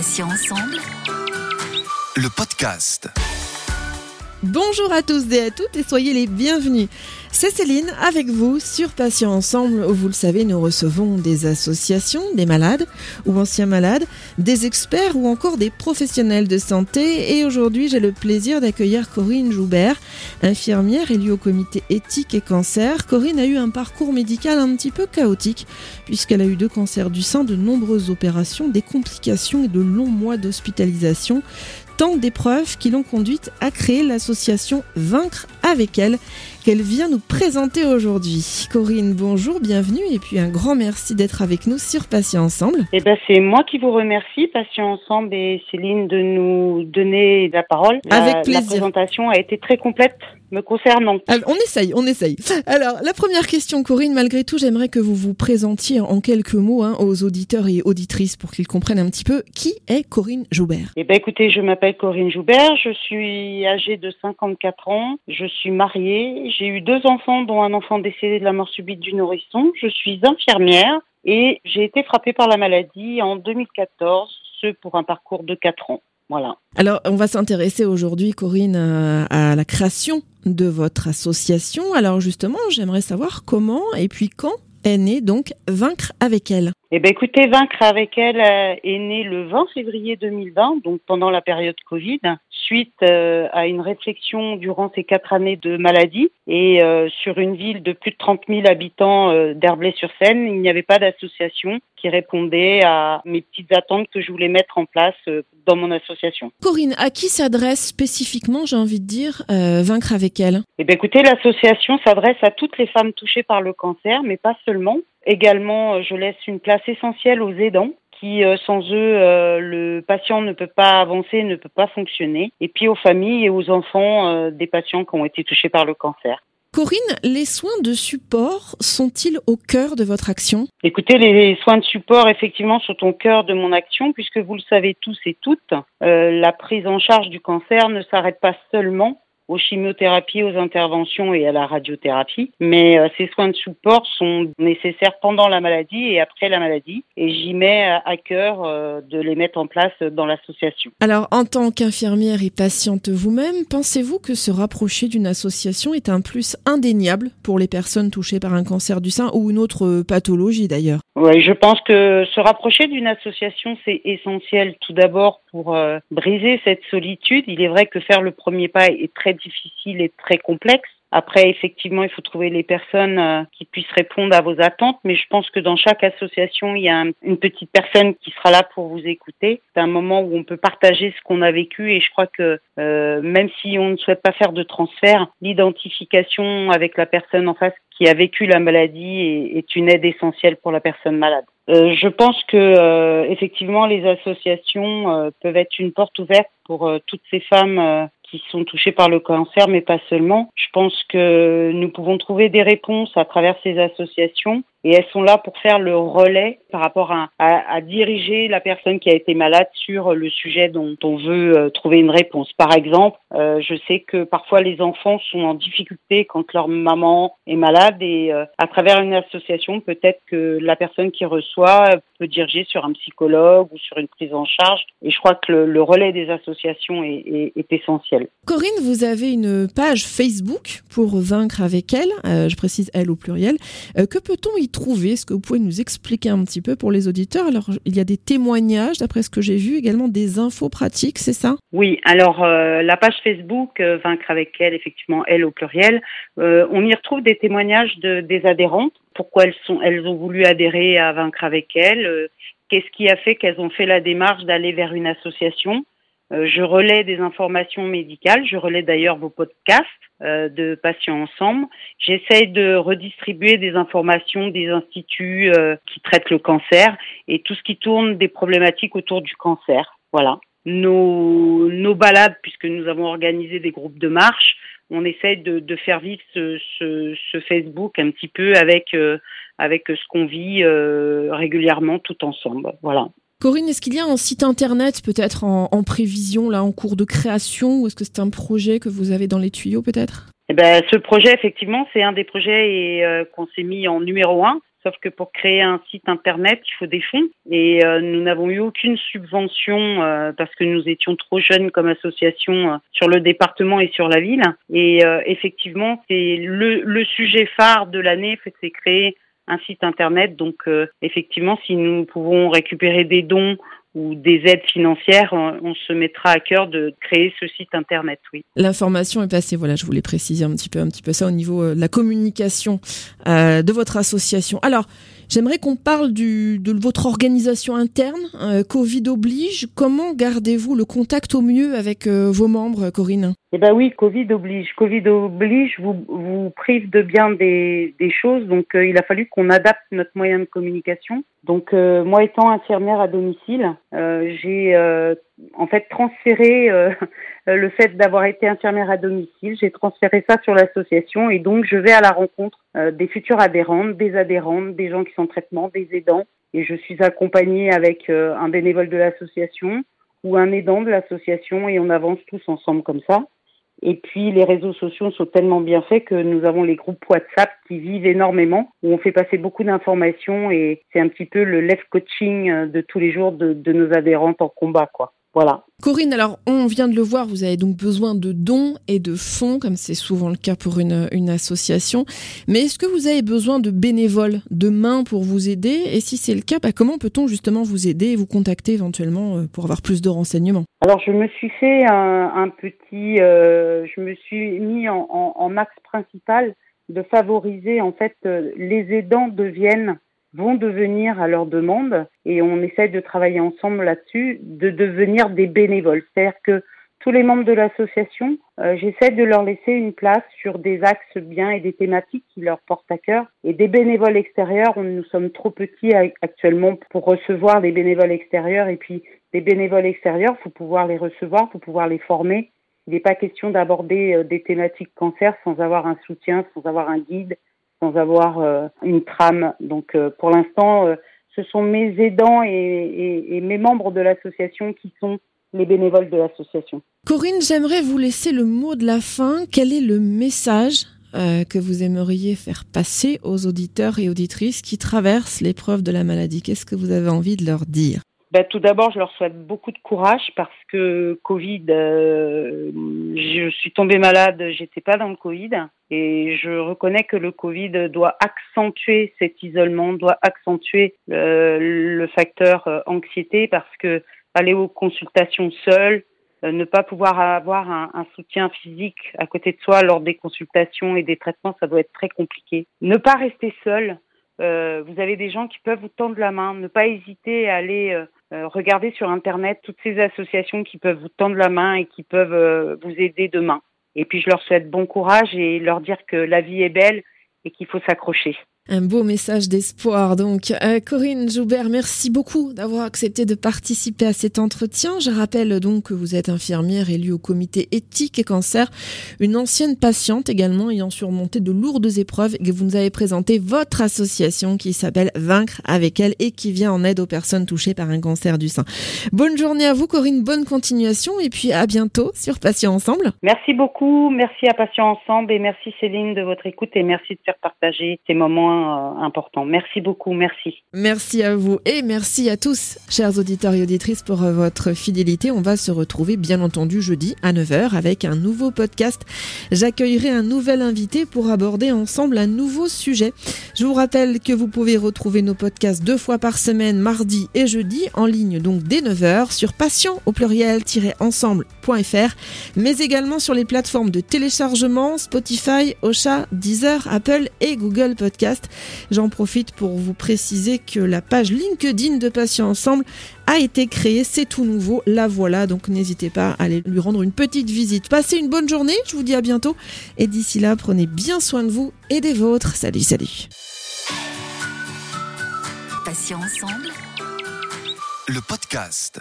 Patients ensemble. Le podcast. Bonjour à tous et à toutes et soyez les bienvenus. C'est Céline avec vous sur Patients Ensemble où vous le savez nous recevons des associations, des malades ou anciens malades, des experts ou encore des professionnels de santé et aujourd'hui j'ai le plaisir d'accueillir Corinne Joubert, infirmière élue au comité éthique et cancer. Corinne a eu un parcours médical un petit peu chaotique puisqu'elle a eu deux cancers du sein, de nombreuses opérations, des complications et de longs mois d'hospitalisation tant d'épreuves qui l'ont conduite à créer l'association Vaincre avec elle qu'elle vient nous présenter aujourd'hui. Corinne, bonjour, bienvenue et puis un grand merci d'être avec nous sur Patients Ensemble. Eh ben, c'est moi qui vous remercie, Patients Ensemble et Céline, de nous donner la parole. Avec plaisir. La présentation a été très complète me concernant. Alors, on essaye, on essaye. Alors, la première question, Corinne, malgré tout, j'aimerais que vous vous présentiez en quelques mots hein, aux auditeurs et auditrices pour qu'ils comprennent un petit peu qui est Corinne Joubert. Eh ben, écoutez, je m'appelle Corinne Joubert, je suis âgée de 54 ans, je suis mariée, j'ai eu deux enfants, dont un enfant décédé de la mort subite du nourrisson, je suis infirmière et j'ai été frappée par la maladie en 2014, ce pour un parcours de 4 ans. Voilà. Alors, on va s'intéresser aujourd'hui, Corinne, à, la création de votre association. Alors, justement, j'aimerais savoir comment et puis quand est née donc Vaincre avec elle. Eh bien, écoutez, Vaincre avec elle euh, est née le 20 février 2020, donc pendant la période Covid suite euh, à une réflexion durant ces quatre années de maladie et euh, sur une ville de plus de 30 000 habitants euh, d'Herblay-sur-Seine, il n'y avait pas d'association qui répondait à mes petites attentes que je voulais mettre en place dans mon association. Corinne, à qui s'adresse spécifiquement, j'ai envie de dire, Vaincre avec elle? Eh bien, écoutez, l'association s'adresse à toutes les femmes touchées par le cancer, mais pas seulement. Également, je laisse une place essentielle aux aidants qui, euh, sans eux, euh, le patient ne peut pas avancer, ne peut pas fonctionner. Et puis aux familles et aux enfants euh, des patients qui ont été touchés par le cancer. Corinne, les soins de support sont-ils au cœur de votre action? Écoutez, les soins de support, effectivement, sont au cœur de mon action, puisque vous le savez tous et toutes, la prise en charge du cancer ne s'arrête pas seulement aux chimiothérapies, aux interventions et à la radiothérapie. Mais euh, ces soins de support sont nécessaires pendant la maladie et après la maladie. Et j'y mets à cœur euh, de les mettre en place dans l'association. Alors, en tant qu'infirmière et patiente vous-même, pensez-vous que se rapprocher d'une association est un plus indéniable pour les personnes touchées par un cancer du sein ou une autre pathologie d'ailleurs? Oui, je pense que se rapprocher d'une association, c'est essentiel tout d'abord pour euh, briser cette solitude. Il est vrai que faire le premier pas est très difficile et très complexe. Après, effectivement, il faut trouver les personnes euh, qui puissent répondre à vos attentes, mais je pense que dans chaque association, il y a une petite personne qui sera là pour vous écouter. C'est un moment où on peut partager ce qu'on a vécu et je crois que euh, même si on ne souhaite pas faire de transfert, l'identification avec la personne en face qui a vécu la maladie est, une aide essentielle pour la personne malade. Euh, je pense que effectivement les associations peuvent être une porte ouverte pour toutes ces femmes qui sont touchés par le cancer, mais pas seulement. Je pense que nous pouvons trouver des réponses à travers ces associations et elles sont là pour faire le relais par rapport à, diriger la personne qui a été malade sur le sujet dont on veut euh, trouver une réponse. Par exemple, euh, je sais que parfois les enfants sont en difficulté quand leur maman est malade et euh, à travers une association, peut-être que la personne qui reçoit peut diriger sur un psychologue ou sur une prise en charge. Et je crois que le, relais des associations est, est, est, essentiel. Corinne, vous avez une page Facebook pour vaincre avec elle, je précise elle au pluriel. que peut-on y trouver Est-ce que vous pouvez nous expliquer un petit peu pour les auditeurs. Alors, il y a des témoignages, d'après ce que j'ai vu, également des infos pratiques, c'est ça? Oui, alors euh, la page Facebook, euh, Vaincre avec elle, effectivement, elle au pluriel, euh, on y retrouve des témoignages de, des adhérentes, pourquoi elles, sont, elles ont voulu adhérer à Vaincre avec elle, qu'est-ce qui a fait qu'elles ont fait la démarche d'aller vers une association? Je relais des informations médicales, je relais d'ailleurs vos podcasts euh, de patients ensemble. J'essaye de redistribuer des informations des instituts euh, qui traitent le cancer et tout ce qui tourne des problématiques autour du cancer. Voilà. Nos, nos balades, puisque nous avons organisé des groupes de marche, on essaye de, de faire vivre ce, ce, ce, Facebook un petit peu avec, euh, avec ce qu'on vit régulièrement tout ensemble. Voilà. Corinne, est-ce qu'il y a un site internet peut-être en, prévision, là, en cours de création, ou est-ce que c'est un projet que vous avez dans les tuyaux peut-être? Eh ben, ce projet, effectivement, c'est un des projets euh, qu'on s'est mis en numéro un. Sauf que pour créer un site internet, il faut des fonds et euh, nous n'avons eu aucune subvention euh, parce que nous étions trop jeunes comme association sur le département et sur la ville. Et effectivement, c'est le, le, sujet phare de l'année, c'est créer un site internet. Donc effectivement, si nous pouvons récupérer des dons ou des aides financières, on, se mettra à cœur de créer ce site internet, oui. L'information est passée, voilà, je voulais préciser un petit peu, un petit peu ça au niveau euh, de la communication euh, de votre association. Alors, J'aimerais qu'on parle du, de votre organisation interne. Euh, Covid oblige. Comment gardez-vous le contact au mieux avec euh, vos membres, Corinne? Eh ben oui, Covid oblige. Covid oblige vous, vous prive de bien des, des choses. Donc euh, il a fallu qu'on adapte notre moyen de communication. Donc moi étant infirmière à domicile, j'ai en fait transféré le fait d'avoir été infirmière à domicile, j'ai transféré ça sur l'association et donc je vais à la rencontre euh, des futures adhérentes, des adhérentes, des gens qui sont en traitement, des aidants. Et je suis accompagnée avec euh, un bénévole de l'association ou un aidant de l'association et on avance tous ensemble comme ça. Et puis les réseaux sociaux sont tellement bien faits que nous avons les groupes WhatsApp qui vivent énormément, où on fait passer beaucoup d'informations et c'est un petit peu le live coaching euh, de tous les jours de, de nos adhérentes en combat, quoi. Voilà. Corinne, alors on vient de le voir, vous avez donc besoin de dons et de fonds, comme c'est souvent le cas pour une, une association. Mais est-ce que vous avez besoin de bénévoles, de mains pour vous aider? Et si c'est le cas, bah, comment peut-on justement vous aider et vous contacter éventuellement euh, pour avoir plus de renseignements? Alors je me suis fait un, petit, euh, je me suis mis en, en, axe principal de favoriser en fait euh, les aidants deviennent vont devenir à leur demande, et on essaie de travailler ensemble là-dessus, de devenir des bénévoles. C'est-à-dire que tous les membres de l'association, euh, j'essaie de leur laisser une place sur des axes bien et des thématiques qui leur portent à cœur. Et des bénévoles extérieurs, nous sommes trop petits actuellement pour recevoir des bénévoles extérieurs. Et puis, des bénévoles extérieurs, faut pouvoir les recevoir, faut pouvoir les former. Il n'est pas question d'aborder euh, des thématiques cancer sans avoir un soutien, sans avoir un guide, sans avoir euh, une trame. Donc euh, pour l'instant, euh, ce sont mes aidants et, mes membres de l'association qui sont les bénévoles de l'association. Corinne, j'aimerais vous laisser le mot de la fin. Quel est le message que vous aimeriez faire passer aux auditeurs et auditrices qui traversent l'épreuve de la maladie? Qu'est-ce que vous avez envie de leur dire? Ben, tout d'abord, je leur souhaite beaucoup de courage parce que Covid, euh, je suis tombée malade, j'étais pas dans le Covid et je reconnais que le Covid doit accentuer cet isolement, doit accentuer euh, le facteur euh, anxiété parce que aller aux consultations seul, ne pas pouvoir avoir un, un, soutien physique à côté de soi lors des consultations et des traitements, ça doit être très compliqué. Ne pas rester seul. vous avez des gens qui peuvent vous tendre la main. Ne pas hésiter à aller euh, regardez sur Internet toutes ces associations qui peuvent vous tendre la main et qui peuvent euh, vous aider demain. Et puis je leur souhaite bon courage et leur dire que la vie est belle et qu'il faut s'accrocher. Un beau message d'espoir. Donc, euh, Corinne Joubert, merci beaucoup d'avoir accepté de participer à cet entretien. Je rappelle donc que vous êtes infirmière élue au comité éthique et cancer, une ancienne patiente également ayant surmonté de lourdes épreuves et que vous nous avez présenté votre association qui s'appelle Vaincre avec elle et qui vient en aide aux personnes touchées par un cancer du sein. Bonne journée à vous, Corinne. Bonne continuation et puis à bientôt sur Patients Ensemble. Merci beaucoup. Merci à Patients Ensemble et merci Céline de votre écoute et merci de faire partager ces moments euh, important. Merci beaucoup, merci. Merci à vous et merci à tous, chers auditeurs et auditrices, pour euh, votre fidélité. On va se retrouver bien entendu jeudi à 9h avec un nouveau podcast. J'accueillerai un nouvel invité pour aborder ensemble un nouveau sujet. Je vous rappelle que vous pouvez retrouver nos podcasts deux fois par semaine, mardi et jeudi, en ligne donc dès 9h sur patient au pluriel-ensemble.fr, mais également sur les plateformes de téléchargement Spotify, Ocha, Deezer, Apple et Google Podcast. J'en profite pour vous préciser que la page LinkedIn de Patients Ensemble a été créée, c'est tout nouveau, la voilà, donc n'hésitez pas à aller lui rendre une petite visite. Passez une bonne journée, je vous dis à bientôt, et d'ici là, prenez bien soin de vous et des vôtres. Salut, salut. Patients Ensemble, le podcast.